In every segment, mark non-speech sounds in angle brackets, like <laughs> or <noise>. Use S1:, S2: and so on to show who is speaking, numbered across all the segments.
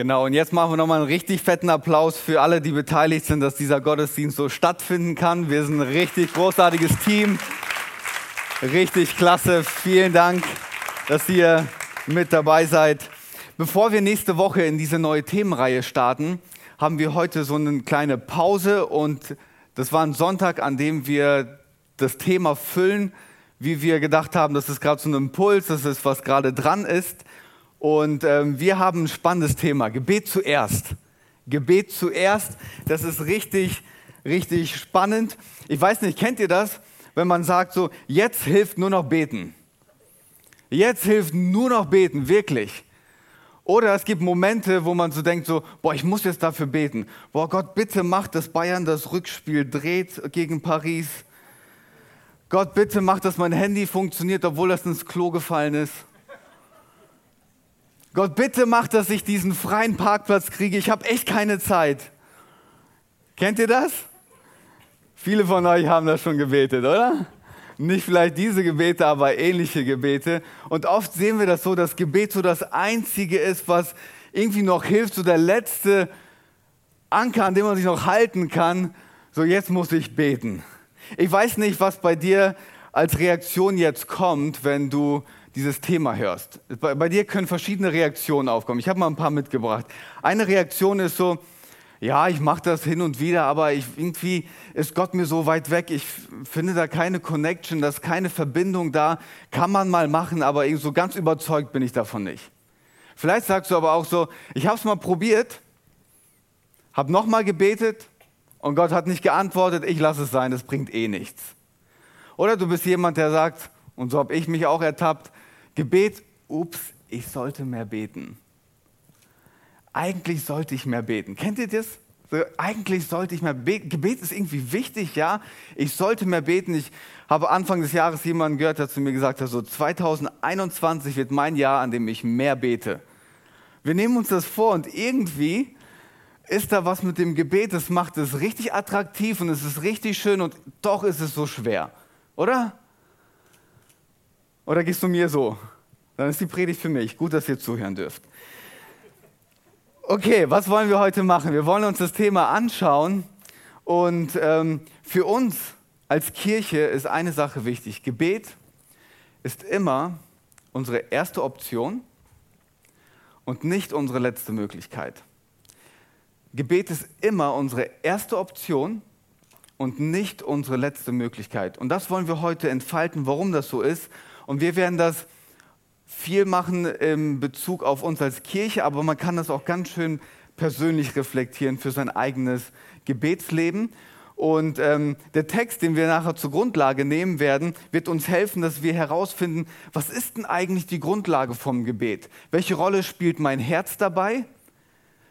S1: Genau, und jetzt machen wir nochmal einen richtig fetten Applaus für alle, die beteiligt sind, dass dieser Gottesdienst so stattfinden kann. Wir sind ein richtig großartiges Team. Richtig klasse. Vielen Dank, dass ihr mit dabei seid. Bevor wir nächste Woche in diese neue Themenreihe starten, haben wir heute so eine kleine Pause und das war ein Sonntag, an dem wir das Thema füllen, wie wir gedacht haben, das ist gerade so ein Impuls, das ist, was gerade dran ist. Und ähm, wir haben ein spannendes Thema. Gebet zuerst. Gebet zuerst. Das ist richtig, richtig spannend. Ich weiß nicht, kennt ihr das? Wenn man sagt so, jetzt hilft nur noch beten. Jetzt hilft nur noch beten, wirklich. Oder es gibt Momente, wo man so denkt, so, boah, ich muss jetzt dafür beten. Boah, Gott, bitte mach, dass Bayern das Rückspiel dreht gegen Paris. Gott, bitte mach, dass mein Handy funktioniert, obwohl das ins Klo gefallen ist. Gott, bitte mach, dass ich diesen freien Parkplatz kriege. Ich habe echt keine Zeit. Kennt ihr das? Viele von euch haben das schon gebetet, oder? Nicht vielleicht diese Gebete, aber ähnliche Gebete. Und oft sehen wir das so, dass Gebet so das Einzige ist, was irgendwie noch hilft, so der letzte Anker, an dem man sich noch halten kann. So, jetzt muss ich beten. Ich weiß nicht, was bei dir als Reaktion jetzt kommt, wenn du dieses Thema hörst. Bei, bei dir können verschiedene Reaktionen aufkommen. Ich habe mal ein paar mitgebracht. Eine Reaktion ist so, ja, ich mache das hin und wieder, aber ich, irgendwie ist Gott mir so weit weg. Ich finde da keine Connection, da ist keine Verbindung da. Kann man mal machen, aber so ganz überzeugt bin ich davon nicht. Vielleicht sagst du aber auch so, ich habe es mal probiert, habe nochmal gebetet und Gott hat nicht geantwortet, ich lasse es sein, das bringt eh nichts. Oder du bist jemand, der sagt, und so habe ich mich auch ertappt, Gebet, ups, ich sollte mehr beten. Eigentlich sollte ich mehr beten. Kennt ihr das? So, eigentlich sollte ich mehr beten. Gebet ist irgendwie wichtig, ja. Ich sollte mehr beten. Ich habe Anfang des Jahres jemanden gehört, der zu mir gesagt hat, so 2021 wird mein Jahr, an dem ich mehr bete. Wir nehmen uns das vor und irgendwie ist da was mit dem Gebet, das macht es richtig attraktiv und es ist richtig schön und doch ist es so schwer, oder? Oder gehst du mir so? Dann ist die Predigt für mich. Gut, dass ihr zuhören dürft. Okay, was wollen wir heute machen? Wir wollen uns das Thema anschauen. Und ähm, für uns als Kirche ist eine Sache wichtig. Gebet ist immer unsere erste Option und nicht unsere letzte Möglichkeit. Gebet ist immer unsere erste Option und nicht unsere letzte Möglichkeit. Und das wollen wir heute entfalten, warum das so ist und wir werden das viel machen in Bezug auf uns als Kirche, aber man kann das auch ganz schön persönlich reflektieren für sein eigenes Gebetsleben. Und ähm, der Text, den wir nachher zur Grundlage nehmen werden, wird uns helfen, dass wir herausfinden, was ist denn eigentlich die Grundlage vom Gebet? Welche Rolle spielt mein Herz dabei?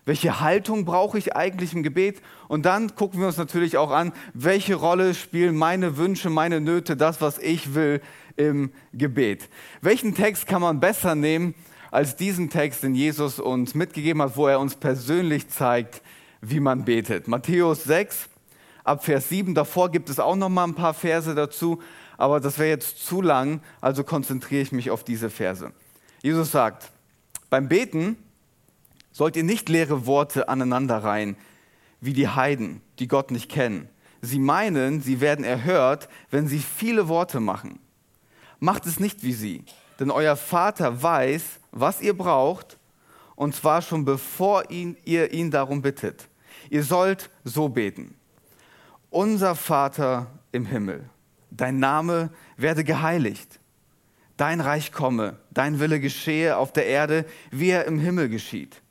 S1: Welche Haltung brauche ich eigentlich im Gebet? Und dann gucken wir uns natürlich auch an, welche Rolle spielen meine Wünsche, meine Nöte, das, was ich will im Gebet. Welchen Text kann man besser nehmen als diesen Text, den Jesus uns mitgegeben hat, wo er uns persönlich zeigt, wie man betet? Matthäus 6, ab Vers 7. Davor gibt es auch noch mal ein paar Verse dazu, aber das wäre jetzt zu lang, also konzentriere ich mich auf diese Verse. Jesus sagt, beim Beten sollt ihr nicht leere Worte aneinanderreihen, wie die Heiden, die Gott nicht kennen. Sie meinen, sie werden erhört, wenn sie viele Worte machen. Macht es nicht wie sie, denn euer Vater weiß, was ihr braucht, und zwar schon bevor ihn, ihr ihn darum bittet. Ihr sollt so beten. Unser Vater im Himmel, dein Name werde geheiligt. Dein Reich komme, dein Wille geschehe auf der Erde, wie er im Himmel geschieht.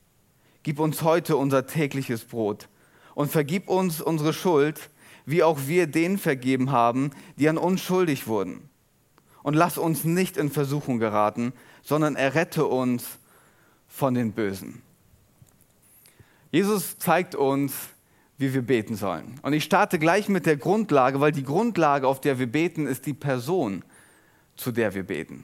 S1: Gib uns heute unser tägliches Brot und vergib uns unsere Schuld, wie auch wir denen vergeben haben, die an uns schuldig wurden und lass uns nicht in Versuchung geraten, sondern errette uns von den Bösen. Jesus zeigt uns, wie wir beten sollen. Und ich starte gleich mit der Grundlage, weil die Grundlage, auf der wir beten, ist die Person, zu der wir beten.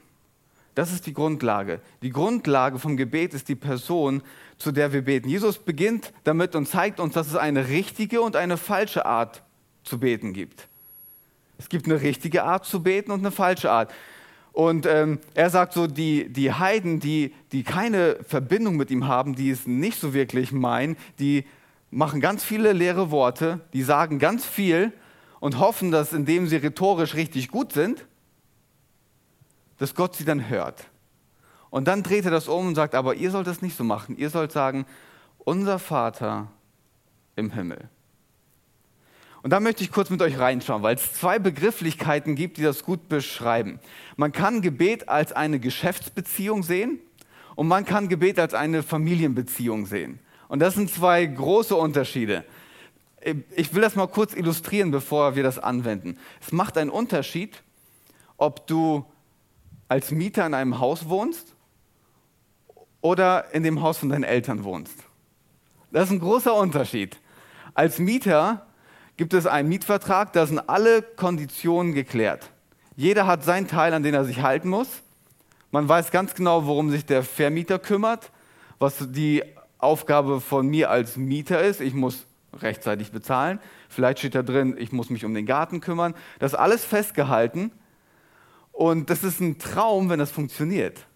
S1: Das ist die Grundlage. Die Grundlage vom Gebet ist die Person, zu der wir beten. Jesus beginnt damit und zeigt uns, dass es eine richtige und eine falsche Art zu beten gibt. Es gibt eine richtige Art zu beten und eine falsche Art. Und ähm, er sagt so, die, die Heiden, die, die keine Verbindung mit ihm haben, die es nicht so wirklich meinen, die machen ganz viele leere Worte, die sagen ganz viel und hoffen, dass indem sie rhetorisch richtig gut sind, dass Gott sie dann hört. Und dann dreht er das um und sagt, aber ihr sollt das nicht so machen. Ihr sollt sagen, unser Vater im Himmel. Und da möchte ich kurz mit euch reinschauen, weil es zwei Begrifflichkeiten gibt, die das gut beschreiben. Man kann Gebet als eine Geschäftsbeziehung sehen und man kann Gebet als eine Familienbeziehung sehen. Und das sind zwei große Unterschiede. Ich will das mal kurz illustrieren, bevor wir das anwenden. Es macht einen Unterschied, ob du als Mieter in einem Haus wohnst oder in dem Haus von deinen Eltern wohnst. Das ist ein großer Unterschied. Als Mieter gibt es einen Mietvertrag, da sind alle Konditionen geklärt. Jeder hat seinen Teil, an den er sich halten muss. Man weiß ganz genau, worum sich der Vermieter kümmert, was die Aufgabe von mir als Mieter ist. Ich muss rechtzeitig bezahlen. Vielleicht steht da drin, ich muss mich um den Garten kümmern. Das ist alles festgehalten. Und das ist ein Traum, wenn das funktioniert.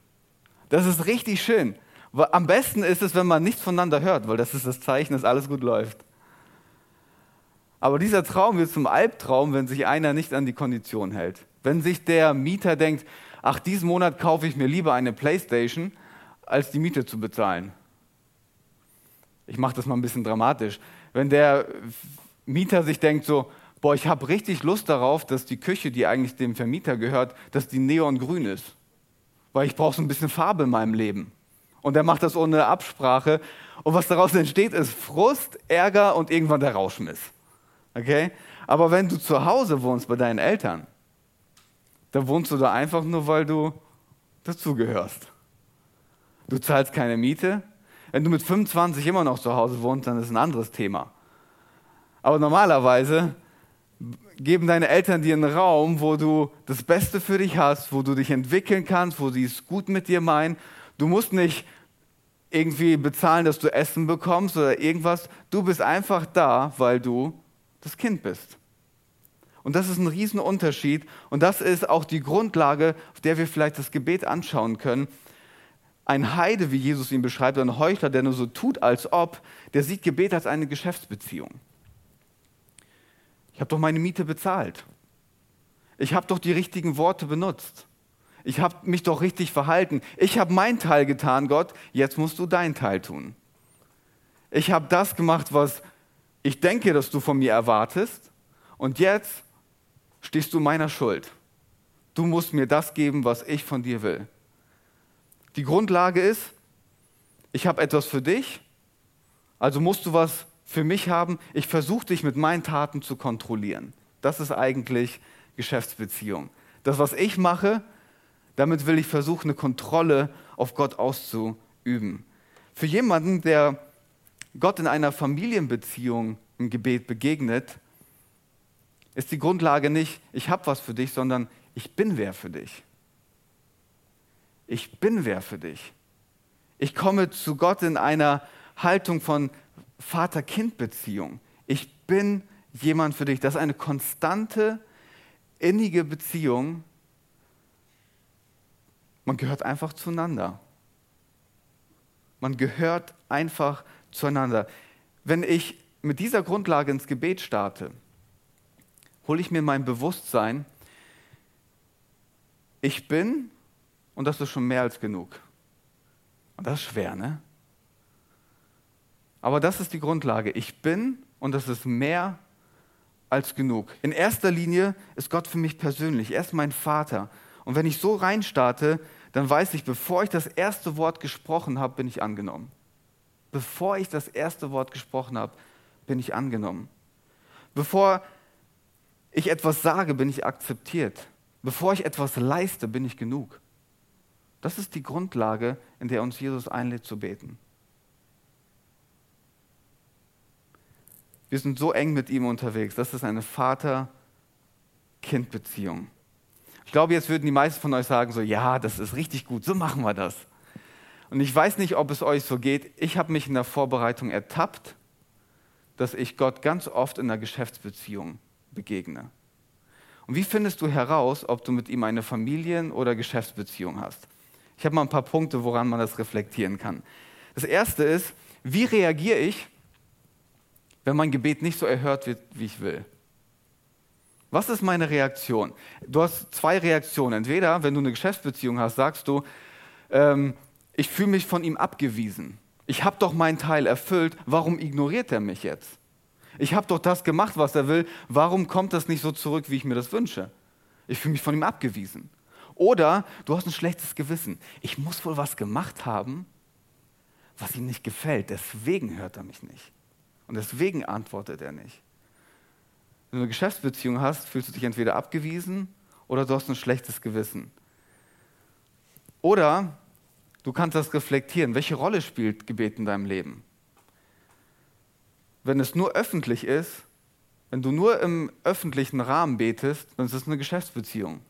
S1: Das ist richtig schön. Am besten ist es, wenn man nichts voneinander hört, weil das ist das Zeichen, dass alles gut läuft. Aber dieser Traum wird zum Albtraum, wenn sich einer nicht an die Kondition hält. Wenn sich der Mieter denkt, ach, diesen Monat kaufe ich mir lieber eine Playstation, als die Miete zu bezahlen ich mache das mal ein bisschen dramatisch, wenn der Mieter sich denkt so, boah, ich habe richtig Lust darauf, dass die Küche, die eigentlich dem Vermieter gehört, dass die neongrün ist. Weil ich brauche so ein bisschen Farbe in meinem Leben. Und er macht das ohne Absprache. Und was daraus entsteht, ist Frust, Ärger und irgendwann der Rauschmiss. Okay? Aber wenn du zu Hause wohnst bei deinen Eltern, dann wohnst du da einfach nur, weil du dazugehörst. Du zahlst keine Miete, wenn du mit 25 immer noch zu Hause wohnst, dann ist ein anderes Thema. Aber normalerweise geben deine Eltern dir einen Raum, wo du das Beste für dich hast, wo du dich entwickeln kannst, wo sie es gut mit dir meinen. Du musst nicht irgendwie bezahlen, dass du Essen bekommst oder irgendwas. Du bist einfach da, weil du das Kind bist. Und das ist ein Riesenunterschied. Und das ist auch die Grundlage, auf der wir vielleicht das Gebet anschauen können ein Heide, wie Jesus ihn beschreibt, ein Heuchler, der nur so tut, als ob, der sieht Gebet als eine Geschäftsbeziehung. Ich habe doch meine Miete bezahlt. Ich habe doch die richtigen Worte benutzt. Ich habe mich doch richtig verhalten. Ich habe meinen Teil getan, Gott, jetzt musst du deinen Teil tun. Ich habe das gemacht, was ich denke, dass du von mir erwartest. Und jetzt stehst du meiner Schuld. Du musst mir das geben, was ich von dir will. Die Grundlage ist, ich habe etwas für dich, also musst du was für mich haben. Ich versuche dich mit meinen Taten zu kontrollieren. Das ist eigentlich Geschäftsbeziehung. Das, was ich mache, damit will ich versuchen, eine Kontrolle auf Gott auszuüben. Für jemanden, der Gott in einer Familienbeziehung im Gebet begegnet, ist die Grundlage nicht, ich habe was für dich, sondern ich bin wer für dich ich bin wer für dich. Ich komme zu Gott in einer Haltung von Vater-Kind-Beziehung. Ich bin jemand für dich. Das ist eine konstante, innige Beziehung. Man gehört einfach zueinander. Man gehört einfach zueinander. Wenn ich mit dieser Grundlage ins Gebet starte, hole ich mir mein Bewusstsein, ich bin und das ist schon mehr als genug. Und das ist schwer, ne? Aber das ist die Grundlage. Ich bin und das ist mehr als genug. In erster Linie ist Gott für mich persönlich. Er ist mein Vater. Und wenn ich so reinstarte, dann weiß ich, bevor ich das erste Wort gesprochen habe, bin ich angenommen. Bevor ich das erste Wort gesprochen habe, bin ich angenommen. Bevor ich etwas sage, bin ich akzeptiert. Bevor ich etwas leiste, bin ich genug. Das ist die Grundlage, in der uns Jesus einlädt zu beten. Wir sind so eng mit ihm unterwegs. Das ist eine Vater-Kind-Beziehung. Ich glaube, jetzt würden die meisten von euch sagen, so, ja, das ist richtig gut, so machen wir das. Und ich weiß nicht, ob es euch so geht. Ich habe mich in der Vorbereitung ertappt, dass ich Gott ganz oft in einer Geschäftsbeziehung begegne. Und wie findest du heraus, ob du mit ihm eine Familien- oder Geschäftsbeziehung hast? Ich habe mal ein paar Punkte, woran man das reflektieren kann. Das erste ist, wie reagiere ich, wenn mein Gebet nicht so erhört wird, wie ich will? Was ist meine Reaktion? Du hast zwei Reaktionen. Entweder, wenn du eine Geschäftsbeziehung hast, sagst du, ähm, ich fühle mich von ihm abgewiesen. Ich habe doch meinen Teil erfüllt, warum ignoriert er mich jetzt? Ich habe doch das gemacht, was er will, warum kommt das nicht so zurück, wie ich mir das wünsche? Ich fühle mich von ihm abgewiesen. Oder du hast ein schlechtes Gewissen. Ich muss wohl was gemacht haben, was ihm nicht gefällt. Deswegen hört er mich nicht. Und deswegen antwortet er nicht. Wenn du eine Geschäftsbeziehung hast, fühlst du dich entweder abgewiesen oder du hast ein schlechtes Gewissen. Oder du kannst das reflektieren. Welche Rolle spielt Gebet in deinem Leben? Wenn es nur öffentlich ist, wenn du nur im öffentlichen Rahmen betest, dann ist es eine Geschäftsbeziehung.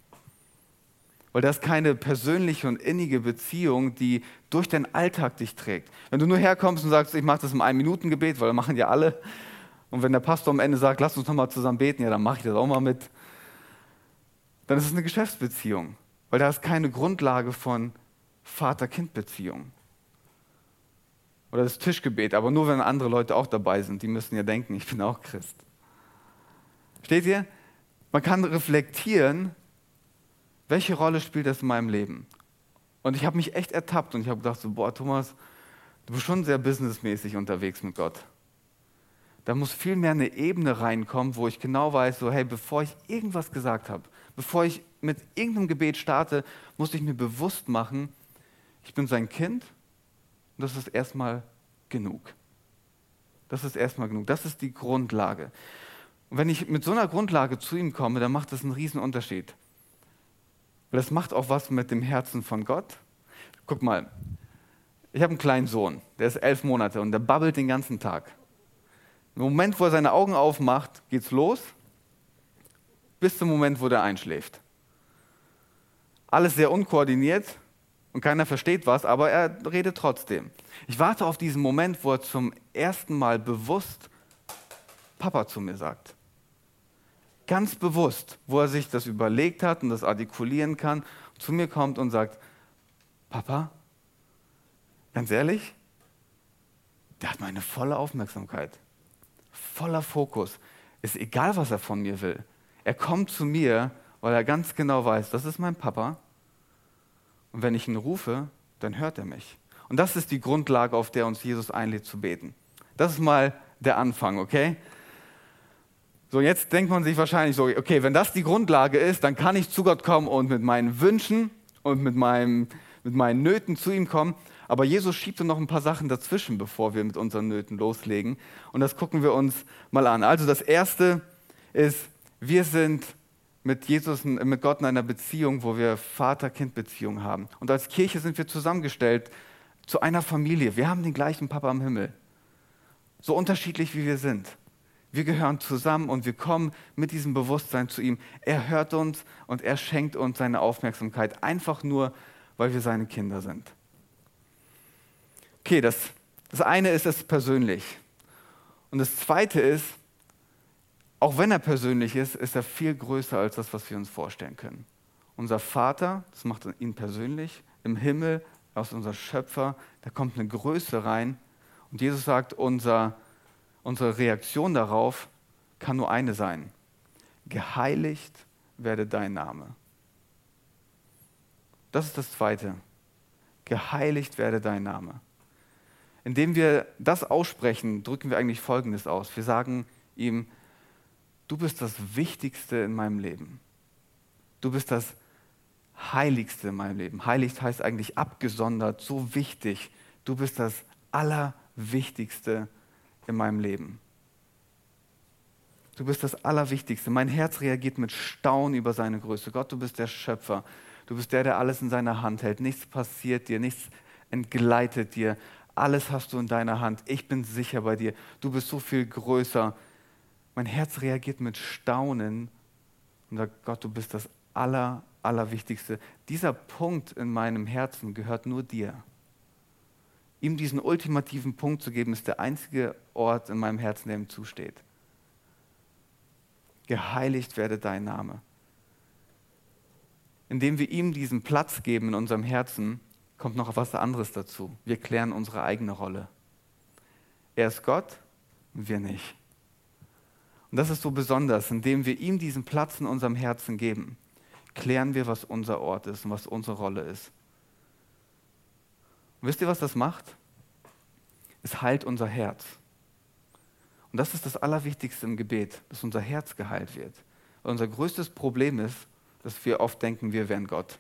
S1: Weil das ist keine persönliche und innige Beziehung, die durch den Alltag dich trägt. Wenn du nur herkommst und sagst, ich mache das im Ein-Minuten-Gebet, weil das machen ja alle. Und wenn der Pastor am Ende sagt, lass uns nochmal zusammen beten, ja, dann mache ich das auch mal mit. Dann ist es eine Geschäftsbeziehung. Weil da ist keine Grundlage von Vater-Kind-Beziehung. Oder das Tischgebet, aber nur wenn andere Leute auch dabei sind. Die müssen ja denken, ich bin auch Christ. Steht ihr? Man kann reflektieren, welche Rolle spielt das in meinem Leben? Und ich habe mich echt ertappt und ich habe gedacht, so, boah, Thomas, du bist schon sehr businessmäßig unterwegs mit Gott. Da muss viel mehr eine Ebene reinkommen, wo ich genau weiß, so, hey, bevor ich irgendwas gesagt habe, bevor ich mit irgendeinem Gebet starte, muss ich mir bewusst machen, ich bin sein Kind und das ist erstmal genug. Das ist erstmal genug. Das ist die Grundlage. Und wenn ich mit so einer Grundlage zu ihm komme, dann macht das einen riesen Unterschied. Weil das macht auch was mit dem Herzen von Gott. Guck mal, ich habe einen kleinen Sohn, der ist elf Monate und der babbelt den ganzen Tag. Im Moment, wo er seine Augen aufmacht, geht's los, bis zum Moment, wo der einschläft. Alles sehr unkoordiniert und keiner versteht was, aber er redet trotzdem. Ich warte auf diesen Moment, wo er zum ersten Mal bewusst Papa zu mir sagt ganz bewusst, wo er sich das überlegt hat und das artikulieren kann, zu mir kommt und sagt, Papa, ganz ehrlich, der hat meine volle Aufmerksamkeit, voller Fokus. Ist egal, was er von mir will. Er kommt zu mir, weil er ganz genau weiß, das ist mein Papa. Und wenn ich ihn rufe, dann hört er mich. Und das ist die Grundlage, auf der uns Jesus einlädt zu beten. Das ist mal der Anfang, okay? So, jetzt denkt man sich wahrscheinlich so, okay, wenn das die Grundlage ist, dann kann ich zu Gott kommen und mit meinen Wünschen und mit, meinem, mit meinen Nöten zu ihm kommen. Aber Jesus schiebt noch ein paar Sachen dazwischen, bevor wir mit unseren Nöten loslegen. Und das gucken wir uns mal an. Also das Erste ist, wir sind mit Jesus, mit Gott in einer Beziehung, wo wir Vater-Kind-Beziehung haben. Und als Kirche sind wir zusammengestellt zu einer Familie. Wir haben den gleichen Papa im Himmel. So unterschiedlich wie wir sind. Wir gehören zusammen und wir kommen mit diesem Bewusstsein zu ihm. Er hört uns und er schenkt uns seine Aufmerksamkeit, einfach nur, weil wir seine Kinder sind. Okay, das, das eine ist es persönlich. Und das zweite ist, auch wenn er persönlich ist, ist er viel größer als das, was wir uns vorstellen können. Unser Vater, das macht ihn persönlich, im Himmel, aus unser Schöpfer, da kommt eine Größe rein. Und Jesus sagt, unser unsere Reaktion darauf kann nur eine sein. Geheiligt werde dein Name. Das ist das Zweite. Geheiligt werde dein Name. Indem wir das aussprechen, drücken wir eigentlich Folgendes aus. Wir sagen ihm, du bist das Wichtigste in meinem Leben. Du bist das Heiligste in meinem Leben. Heiligt heißt eigentlich abgesondert, so wichtig. Du bist das Allerwichtigste in meinem Leben in meinem Leben. Du bist das Allerwichtigste. Mein Herz reagiert mit Staunen über seine Größe. Gott, du bist der Schöpfer. Du bist der, der alles in seiner Hand hält. Nichts passiert dir, nichts entgleitet dir. Alles hast du in deiner Hand. Ich bin sicher bei dir. Du bist so viel größer Mein Herz reagiert mit Staunen und sagt, Gott, du bist das Aller, Allerwichtigste. Dieser Punkt in meinem Herzen gehört nur dir. Ihm diesen ultimativen Punkt zu geben, ist der einzige Ort in meinem Herzen, der ihm zusteht. Geheiligt werde dein Name. Indem wir ihm diesen Platz geben in unserem Herzen, kommt noch was anderes dazu. Wir klären unsere eigene Rolle. Er ist Gott wir nicht. Und das ist so besonders, indem wir ihm diesen Platz in unserem Herzen geben, klären wir, was unser Ort ist und was unsere Rolle ist. Und wisst ihr, was das macht? Es heilt unser Herz. Und das ist das Allerwichtigste im Gebet, dass unser Herz geheilt wird. Weil unser größtes Problem ist, dass wir oft denken, wir wären Gott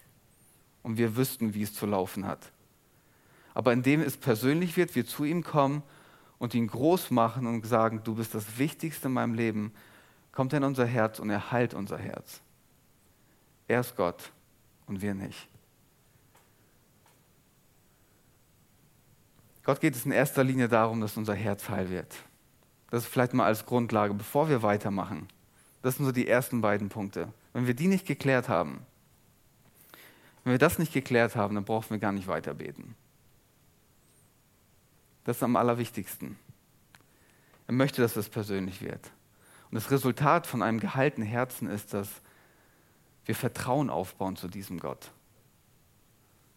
S1: und wir wüssten, wie es zu laufen hat. Aber indem es persönlich wird, wir zu ihm kommen und ihn groß machen und sagen, du bist das Wichtigste in meinem Leben, kommt er in unser Herz und er heilt unser Herz. Er ist Gott und wir nicht. Gott geht es in erster Linie darum, dass unser Herz heil wird. Das ist vielleicht mal als Grundlage, bevor wir weitermachen. Das sind so die ersten beiden Punkte. Wenn wir die nicht geklärt haben, wenn wir das nicht geklärt haben, dann brauchen wir gar nicht weiter beten. Das ist am allerwichtigsten. Er möchte, dass es persönlich wird. Und das Resultat von einem gehaltenen Herzen ist, dass wir Vertrauen aufbauen zu diesem Gott.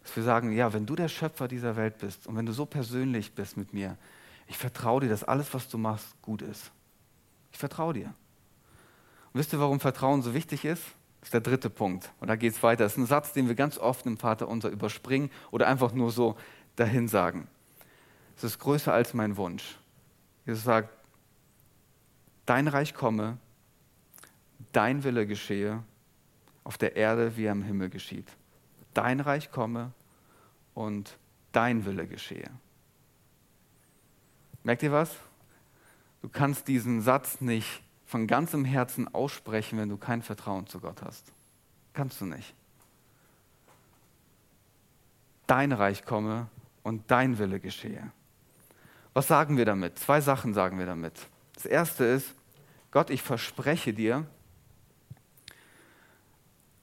S1: Dass wir sagen, ja, wenn du der Schöpfer dieser Welt bist und wenn du so persönlich bist mit mir, ich vertraue dir, dass alles, was du machst, gut ist. Ich vertraue dir. Und wisst ihr, warum Vertrauen so wichtig ist? Das ist der dritte Punkt. Und da geht es weiter. Das ist ein Satz, den wir ganz oft im Vater unser überspringen oder einfach nur so dahin sagen. Es ist größer als mein Wunsch. Jesus sagt, dein Reich komme, dein Wille geschehe, auf der Erde wie am Himmel geschieht. Dein Reich komme und dein Wille geschehe. Merkt ihr was? Du kannst diesen Satz nicht von ganzem Herzen aussprechen, wenn du kein Vertrauen zu Gott hast. Kannst du nicht. Dein Reich komme und dein Wille geschehe. Was sagen wir damit? Zwei Sachen sagen wir damit. Das erste ist, Gott, ich verspreche dir,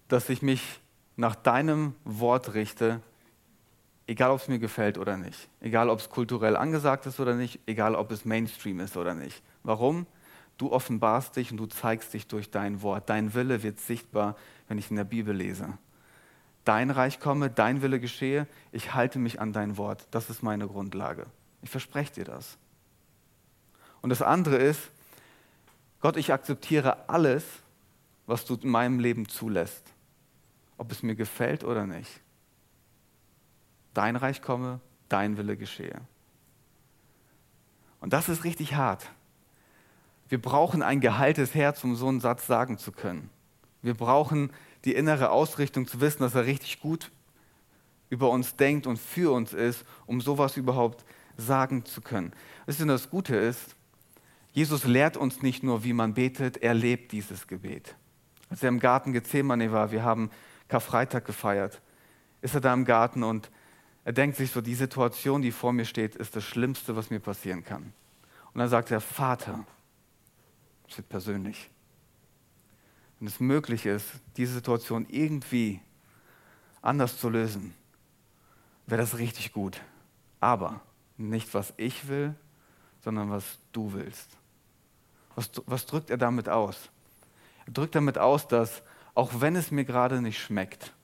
S1: dass ich mich nach deinem Wort richte, egal ob es mir gefällt oder nicht, egal ob es kulturell angesagt ist oder nicht, egal ob es Mainstream ist oder nicht. Warum? Du offenbarst dich und du zeigst dich durch dein Wort. Dein Wille wird sichtbar, wenn ich in der Bibel lese. Dein Reich komme, dein Wille geschehe, ich halte mich an dein Wort. Das ist meine Grundlage. Ich verspreche dir das. Und das andere ist, Gott, ich akzeptiere alles, was du in meinem Leben zulässt ob es mir gefällt oder nicht. Dein Reich komme, dein Wille geschehe. Und das ist richtig hart. Wir brauchen ein geheiltes Herz, um so einen Satz sagen zu können. Wir brauchen die innere Ausrichtung zu wissen, dass er richtig gut über uns denkt und für uns ist, um sowas überhaupt sagen zu können. Wisst ihr, das Gute ist, Jesus lehrt uns nicht nur, wie man betet, er lebt dieses Gebet. Als er im Garten Gethsemane war, wir haben Karfreitag gefeiert, ist er da im Garten und er denkt sich so, die Situation, die vor mir steht, ist das Schlimmste, was mir passieren kann. Und dann sagt er, Vater, das wird persönlich. Wenn es möglich ist, diese Situation irgendwie anders zu lösen, wäre das richtig gut. Aber nicht, was ich will, sondern was du willst. Was, was drückt er damit aus? Er drückt damit aus, dass auch wenn es mir gerade nicht schmeckt,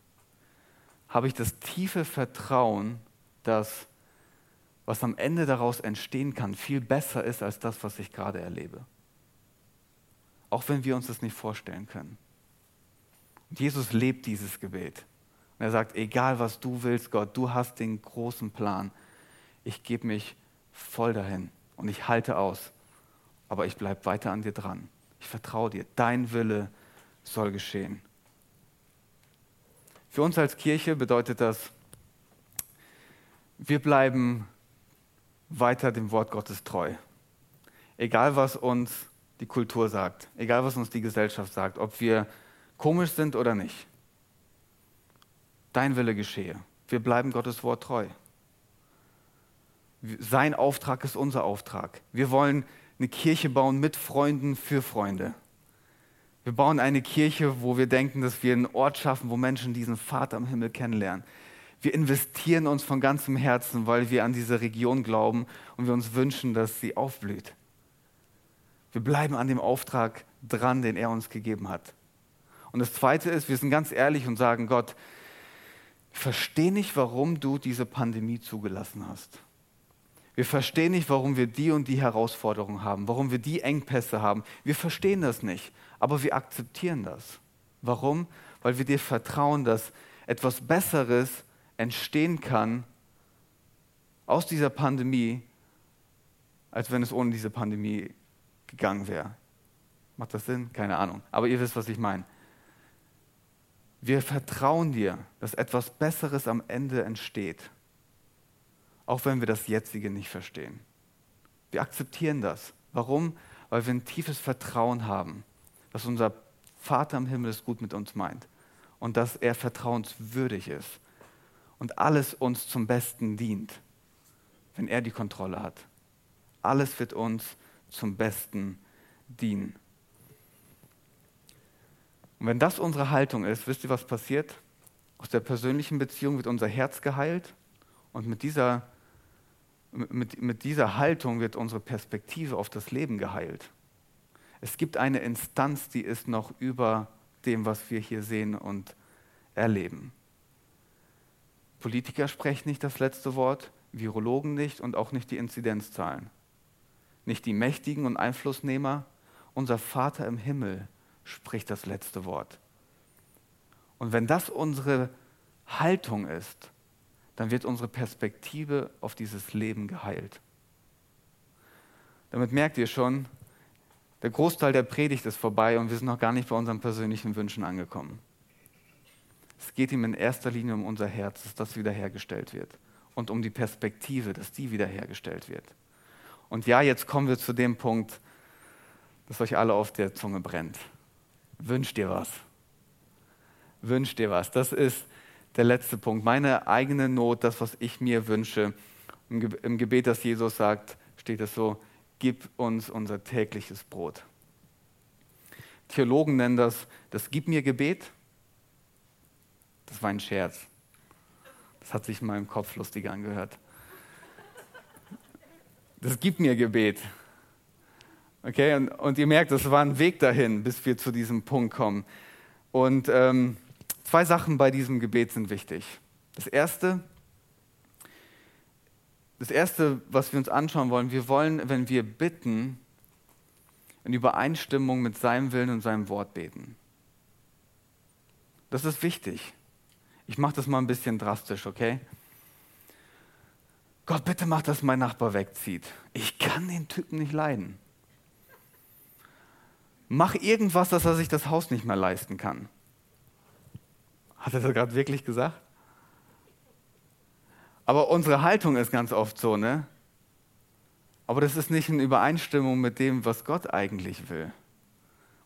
S1: habe ich das tiefe Vertrauen, dass was am Ende daraus entstehen kann, viel besser ist als das, was ich gerade erlebe. Auch wenn wir uns das nicht vorstellen können. Und Jesus lebt dieses Gebet. Und er sagt, egal was du willst, Gott, du hast den großen Plan. Ich gebe mich voll dahin und ich halte aus. Aber ich bleibe weiter an dir dran. Ich vertraue dir. Dein Wille soll geschehen. Für uns als Kirche bedeutet das, wir bleiben weiter dem Wort Gottes treu. Egal was uns die Kultur sagt, egal was uns die Gesellschaft sagt, ob wir komisch sind oder nicht. Dein Wille geschehe. Wir bleiben Gottes Wort treu. Sein Auftrag ist unser Auftrag. Wir wollen eine Kirche bauen mit Freunden für Freunde. Wir bauen eine Kirche, wo wir denken, dass wir einen Ort schaffen, wo Menschen diesen Vater im Himmel kennenlernen. Wir investieren uns von ganzem Herzen, weil wir an diese Region glauben und wir uns wünschen, dass sie aufblüht. Wir bleiben an dem Auftrag dran, den er uns gegeben hat. Und das Zweite ist, wir sind ganz ehrlich und sagen, Gott, ich verstehe nicht, warum du diese Pandemie zugelassen hast. Wir verstehen nicht, warum wir die und die Herausforderungen haben, warum wir die Engpässe haben. Wir verstehen das nicht, aber wir akzeptieren das. Warum? Weil wir dir vertrauen, dass etwas Besseres entstehen kann aus dieser Pandemie, als wenn es ohne diese Pandemie gegangen wäre. Macht das Sinn? Keine Ahnung. Aber ihr wisst, was ich meine. Wir vertrauen dir, dass etwas Besseres am Ende entsteht, auch wenn wir das jetzige nicht verstehen. Wir akzeptieren das. Warum? Weil wir ein tiefes Vertrauen haben, dass unser Vater im Himmel es gut mit uns meint und dass er vertrauenswürdig ist und alles uns zum Besten dient, wenn er die Kontrolle hat. Alles wird uns zum Besten dienen. Und wenn das unsere Haltung ist, wisst ihr, was passiert? Aus der persönlichen Beziehung wird unser Herz geheilt und mit dieser, mit, mit dieser Haltung wird unsere Perspektive auf das Leben geheilt. Es gibt eine Instanz, die ist noch über dem, was wir hier sehen und erleben. Politiker sprechen nicht das letzte Wort, Virologen nicht und auch nicht die Inzidenzzahlen. Nicht die Mächtigen und Einflussnehmer, unser Vater im Himmel spricht das letzte Wort. Und wenn das unsere Haltung ist, dann wird unsere Perspektive auf dieses Leben geheilt. Damit merkt ihr schon, der Großteil der Predigt ist vorbei und wir sind noch gar nicht bei unseren persönlichen Wünschen angekommen. Es geht ihm in erster Linie um unser Herz, dass das wiederhergestellt wird. Und um die Perspektive, dass die wiederhergestellt wird. Und ja, jetzt kommen wir zu dem Punkt, dass euch alle auf der Zunge brennt. Wünsch dir was. Wünsch dir was. Das ist der letzte Punkt. Meine eigene Not, das, was ich mir wünsche. Im Gebet, das Jesus sagt, steht es so, gib uns unser tägliches Brot. Theologen nennen das das Gib mir Gebet. Das war ein Scherz. Das hat sich in meinem Kopf lustig angehört. Das gibt mir Gebet. Okay, und, und ihr merkt, das war ein Weg dahin, bis wir zu diesem Punkt kommen. Und ähm, zwei Sachen bei diesem Gebet sind wichtig. Das erste, das erste, was wir uns anschauen wollen, wir wollen, wenn wir bitten, in Übereinstimmung mit seinem Willen und seinem Wort beten. Das ist wichtig. Ich mache das mal ein bisschen drastisch, okay? Gott, bitte mach, dass mein Nachbar wegzieht. Ich kann den Typen nicht leiden. Mach irgendwas, dass er sich das Haus nicht mehr leisten kann. Hat er das gerade wirklich gesagt? Aber unsere Haltung ist ganz oft so, ne? Aber das ist nicht in Übereinstimmung mit dem, was Gott eigentlich will.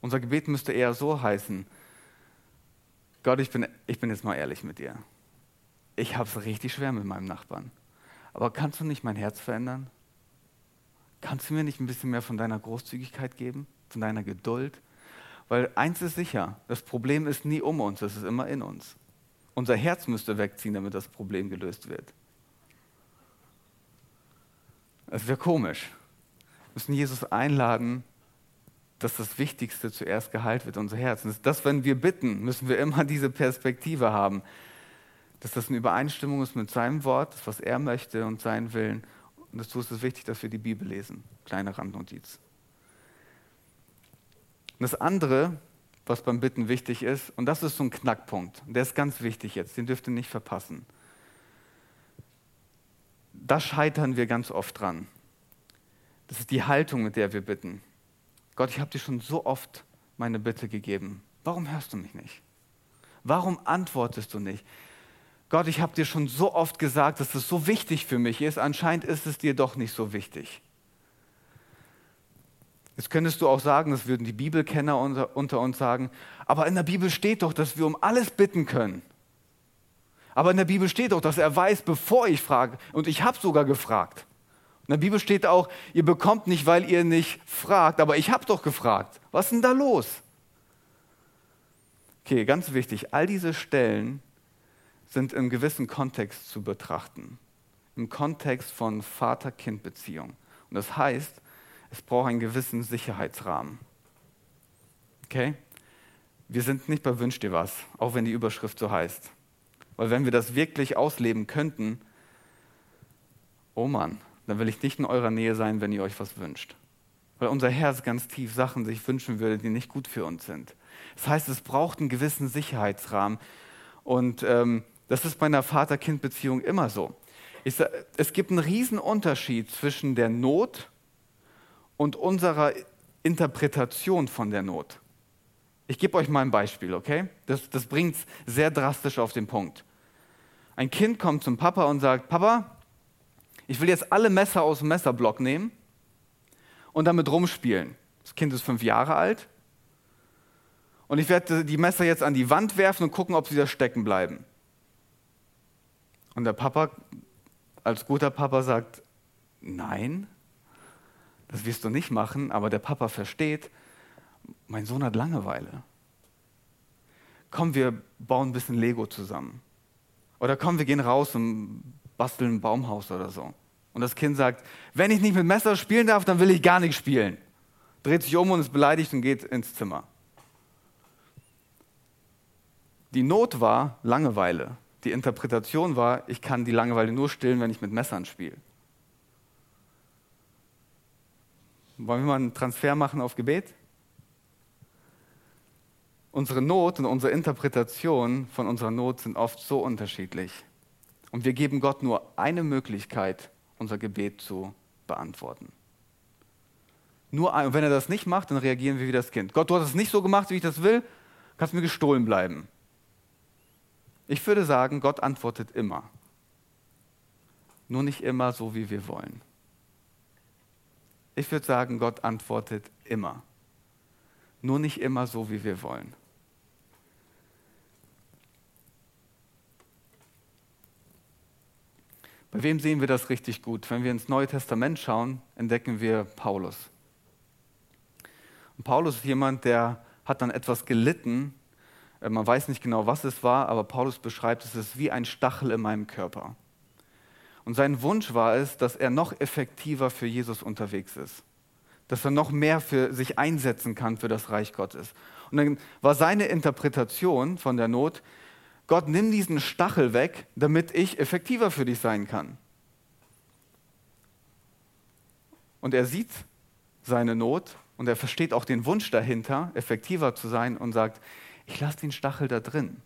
S1: Unser Gebet müsste eher so heißen, Gott, ich bin, ich bin jetzt mal ehrlich mit dir. Ich habe es richtig schwer mit meinem Nachbarn. Aber kannst du nicht mein Herz verändern? Kannst du mir nicht ein bisschen mehr von deiner Großzügigkeit geben, von deiner Geduld? Weil eins ist sicher, das Problem ist nie um uns, es ist immer in uns. Unser Herz müsste wegziehen, damit das Problem gelöst wird. Es wäre komisch. Wir müssen Jesus einladen, dass das Wichtigste zuerst geheilt wird, unser Herz. Und das, wenn wir bitten, müssen wir immer <laughs> diese Perspektive haben, dass das in Übereinstimmung ist mit seinem Wort, das, was er möchte und seinen Willen. Und dazu ist es wichtig, dass wir die Bibel lesen. Kleine Randnotiz. Und das andere, was beim Bitten wichtig ist, und das ist so ein Knackpunkt, der ist ganz wichtig jetzt, den dürft ihr nicht verpassen. Da scheitern wir ganz oft dran. Das ist die Haltung, mit der wir bitten. Gott, ich habe dir schon so oft meine Bitte gegeben. Warum hörst du mich nicht? Warum antwortest du nicht? Gott, ich habe dir schon so oft gesagt, dass es so wichtig für mich ist. Anscheinend ist es dir doch nicht so wichtig. Jetzt könntest du auch sagen, das würden die Bibelkenner unter, unter uns sagen, aber in der Bibel steht doch, dass wir um alles bitten können. Aber in der Bibel steht doch, dass er weiß, bevor ich frage, und ich habe sogar gefragt. In der Bibel steht auch, ihr bekommt nicht, weil ihr nicht fragt. Aber ich habe doch gefragt. Was ist denn da los? Okay, ganz wichtig, all diese Stellen sind im gewissen Kontext zu betrachten. Im Kontext von Vater-Kind-Beziehung. Und das heißt, es braucht einen gewissen Sicherheitsrahmen. Okay? Wir sind nicht bei Wünsch dir was, auch wenn die Überschrift so heißt. Weil wenn wir das wirklich ausleben könnten, oh Mann, dann will ich nicht in eurer Nähe sein, wenn ihr euch was wünscht. Weil unser Herz ganz tief Sachen sich wünschen würde, die nicht gut für uns sind. Das heißt, es braucht einen gewissen Sicherheitsrahmen. Und ähm, das ist bei einer Vater-Kind-Beziehung immer so. Sag, es gibt einen riesen Unterschied zwischen der Not und unserer Interpretation von der Not. Ich gebe euch mal ein Beispiel, okay? Das, das bringt es sehr drastisch auf den Punkt. Ein Kind kommt zum Papa und sagt, Papa, ich will jetzt alle Messer aus dem Messerblock nehmen und damit rumspielen. Das Kind ist fünf Jahre alt und ich werde die Messer jetzt an die Wand werfen und gucken, ob sie da stecken bleiben. Und der Papa, als guter Papa, sagt, nein, das wirst du nicht machen, aber der Papa versteht, mein Sohn hat Langeweile. Komm, wir bauen ein bisschen Lego zusammen. Oder komm, wir gehen raus und basteln ein Baumhaus oder so. Und das Kind sagt, wenn ich nicht mit Messer spielen darf, dann will ich gar nicht spielen. Dreht sich um und ist beleidigt und geht ins Zimmer. Die Not war Langeweile. Die Interpretation war, ich kann die Langeweile nur stillen, wenn ich mit Messern spiele. Wollen wir mal einen Transfer machen auf Gebet? Unsere Not und unsere Interpretation von unserer Not sind oft so unterschiedlich. Und wir geben Gott nur eine Möglichkeit, unser Gebet zu beantworten. Nur ein, und wenn er das nicht macht, dann reagieren wir wie das Kind. Gott, du hast es nicht so gemacht, wie ich das will, kannst mir gestohlen bleiben. Ich würde sagen, Gott antwortet immer. Nur nicht immer so, wie wir wollen. Ich würde sagen, Gott antwortet immer. Nur nicht immer so, wie wir wollen. Bei wem sehen wir das richtig gut? Wenn wir ins Neue Testament schauen, entdecken wir Paulus. Und Paulus ist jemand, der hat dann etwas gelitten. Äh, man weiß nicht genau, was es war, aber Paulus beschreibt, es ist wie ein Stachel in meinem Körper. Und sein Wunsch war es, dass er noch effektiver für Jesus unterwegs ist. Dass er noch mehr für sich einsetzen kann für das Reich Gottes. Und dann war seine Interpretation von der Not, Gott, nimm diesen Stachel weg, damit ich effektiver für dich sein kann. Und er sieht seine Not und er versteht auch den Wunsch dahinter, effektiver zu sein und sagt, ich lasse den Stachel da drin.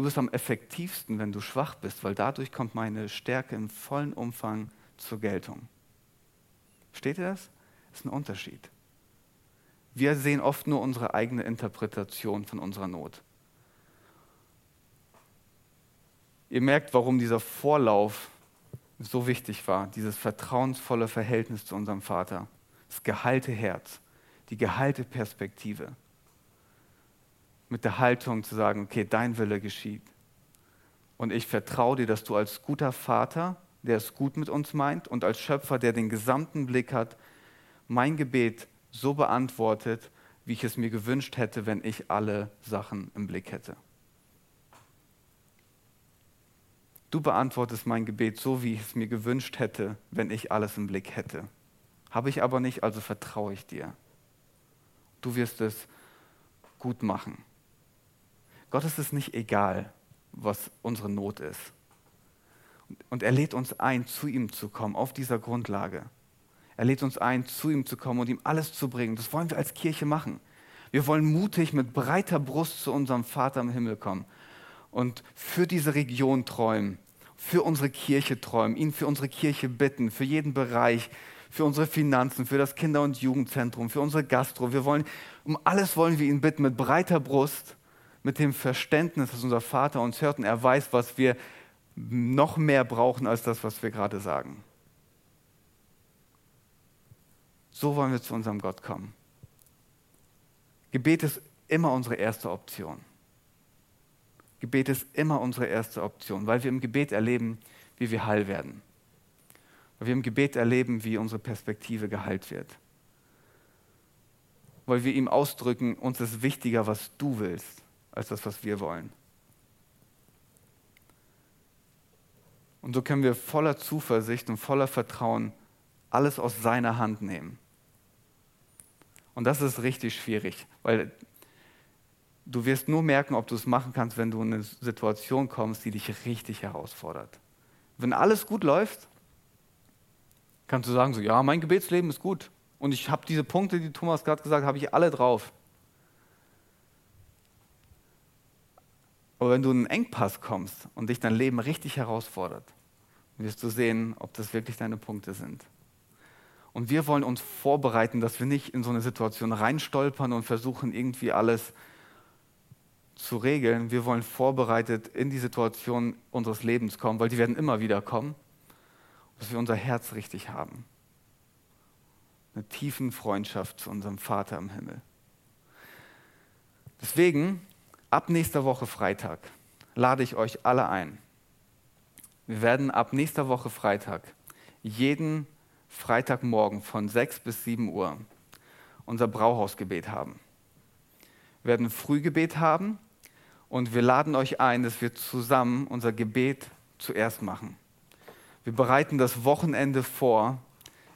S1: Du bist am effektivsten, wenn du schwach bist, weil dadurch kommt meine Stärke im vollen Umfang zur Geltung. Versteht ihr das? Das ist ein Unterschied. Wir sehen oft nur unsere eigene Interpretation von unserer Not. Ihr merkt, warum dieser Vorlauf so wichtig war, dieses vertrauensvolle Verhältnis zu unserem Vater, das geheilte Herz, die geheilte Perspektive, mit der Haltung zu sagen, okay, dein Wille geschieht. Und ich vertraue dir, dass du als guter Vater, der es gut mit uns meint, und als Schöpfer, der den gesamten Blick hat, mein Gebet so beantwortet, wie ich es mir gewünscht hätte, wenn ich alle Sachen im Blick hätte. Du beantwortest mein Gebet so, wie ich es mir gewünscht hätte, wenn ich alles im Blick hätte. Habe ich aber nicht, also vertraue ich dir. Du wirst es gut machen. Gott ist es nicht egal, was unsere Not ist. Und er lädt uns ein, zu ihm zu kommen, auf dieser Grundlage. Er lädt uns ein, zu ihm zu kommen und ihm alles zu bringen. Das wollen wir als Kirche machen. Wir wollen mutig mit breiter Brust zu unserem Vater im Himmel kommen und für diese Region träumen, für unsere Kirche träumen, ihn für unsere Kirche bitten, für jeden Bereich, für unsere Finanzen, für das Kinder- und Jugendzentrum, für unsere Gastro. Wir wollen, um alles wollen wir ihn bitten mit breiter Brust, mit dem Verständnis, dass unser Vater uns hört und er weiß, was wir noch mehr brauchen als das, was wir gerade sagen. So wollen wir zu unserem Gott kommen. Gebet ist immer unsere erste Option. Gebet ist immer unsere erste Option, weil wir im Gebet erleben, wie wir heil werden. Weil wir im Gebet erleben, wie unsere Perspektive geheilt wird. Weil wir ihm ausdrücken, uns ist wichtiger, was du willst, als das, was wir wollen. Und so können wir voller Zuversicht und voller Vertrauen alles aus seiner Hand nehmen. Und das ist richtig schwierig, weil du wirst nur merken, ob du es machen kannst, wenn du in eine Situation kommst, die dich richtig herausfordert. Wenn alles gut läuft, kannst du sagen, so, ja, mein Gebetsleben ist gut. Und ich habe diese Punkte, die Thomas gerade gesagt hat, habe ich alle drauf. Aber wenn du in einen Engpass kommst und dich dein Leben richtig herausfordert, wirst du sehen, ob das wirklich deine Punkte sind. Und wir wollen uns vorbereiten, dass wir nicht in so eine Situation reinstolpern und versuchen, irgendwie alles zu regeln. Wir wollen vorbereitet in die Situation unseres Lebens kommen, weil die werden immer wieder kommen, dass wir unser Herz richtig haben. Eine tiefen Freundschaft zu unserem Vater im Himmel. Deswegen Ab nächster Woche Freitag lade ich euch alle ein. Wir werden ab nächster Woche Freitag jeden Freitagmorgen von 6 bis 7 Uhr unser Brauhausgebet haben. Wir werden Frühgebet haben und wir laden euch ein, dass wir zusammen unser Gebet zuerst machen. Wir bereiten das Wochenende vor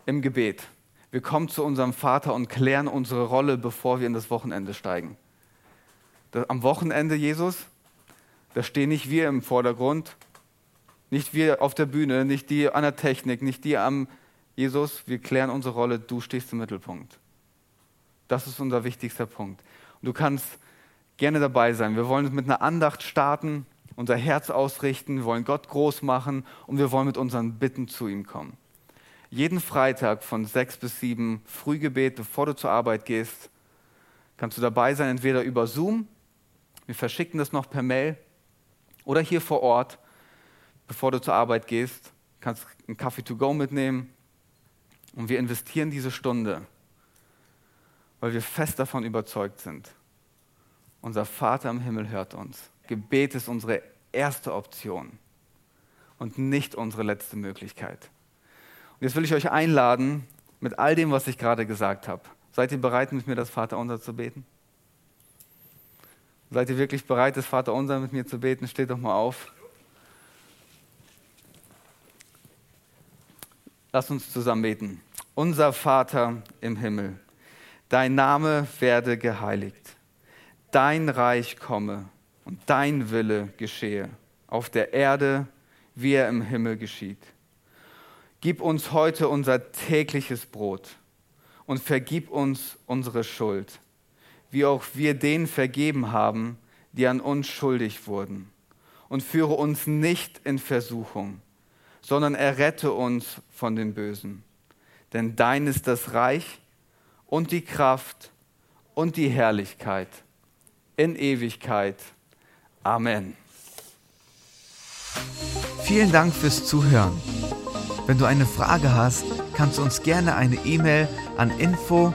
S1: im Gebet. Wir kommen zu unserem Vater und klären unsere Rolle, bevor wir in das Wochenende steigen am Wochenende Jesus, da stehen nicht wir im Vordergrund, nicht wir auf der Bühne, nicht die an der Technik, nicht die am Jesus, wir klären unsere Rolle, du stehst im Mittelpunkt. Das ist unser wichtigster Punkt. Und du kannst gerne dabei sein. Wir wollen mit einer Andacht starten, unser Herz ausrichten, wir wollen Gott groß machen und wir wollen mit unseren Bitten zu ihm kommen. Jeden Freitag von sechs bis sieben Frühgebet, bevor du zur Arbeit gehst, kannst du dabei sein, entweder über Zoom wir verschicken das noch per Mail oder hier vor Ort, bevor du zur Arbeit gehst, kannst einen Kaffee to go mitnehmen und wir investieren diese Stunde, weil wir fest davon überzeugt sind. Unser Vater im Himmel hört uns. Gebet ist unsere erste Option und nicht unsere letzte Möglichkeit. Und jetzt will ich euch einladen, mit all dem, was ich gerade gesagt habe. Seid ihr bereit, mit mir das Vaterunser zu beten? Seid ihr wirklich bereit, das Vaterunser mit mir zu beten? Steht doch mal auf. Lass uns zusammen beten. Unser Vater im Himmel, dein Name werde geheiligt, dein Reich komme und dein Wille geschehe, auf der Erde, wie er im Himmel geschieht. Gib uns heute unser tägliches Brot und vergib uns unsere Schuld wie auch wir denen vergeben haben, die an uns schuldig wurden. Und führe uns nicht in Versuchung, sondern errette uns von dem Bösen. Denn dein ist das Reich und die Kraft und die Herrlichkeit in Ewigkeit. Amen.
S2: Vielen Dank fürs Zuhören. Wenn du eine Frage hast, kannst du uns gerne eine E-Mail an info@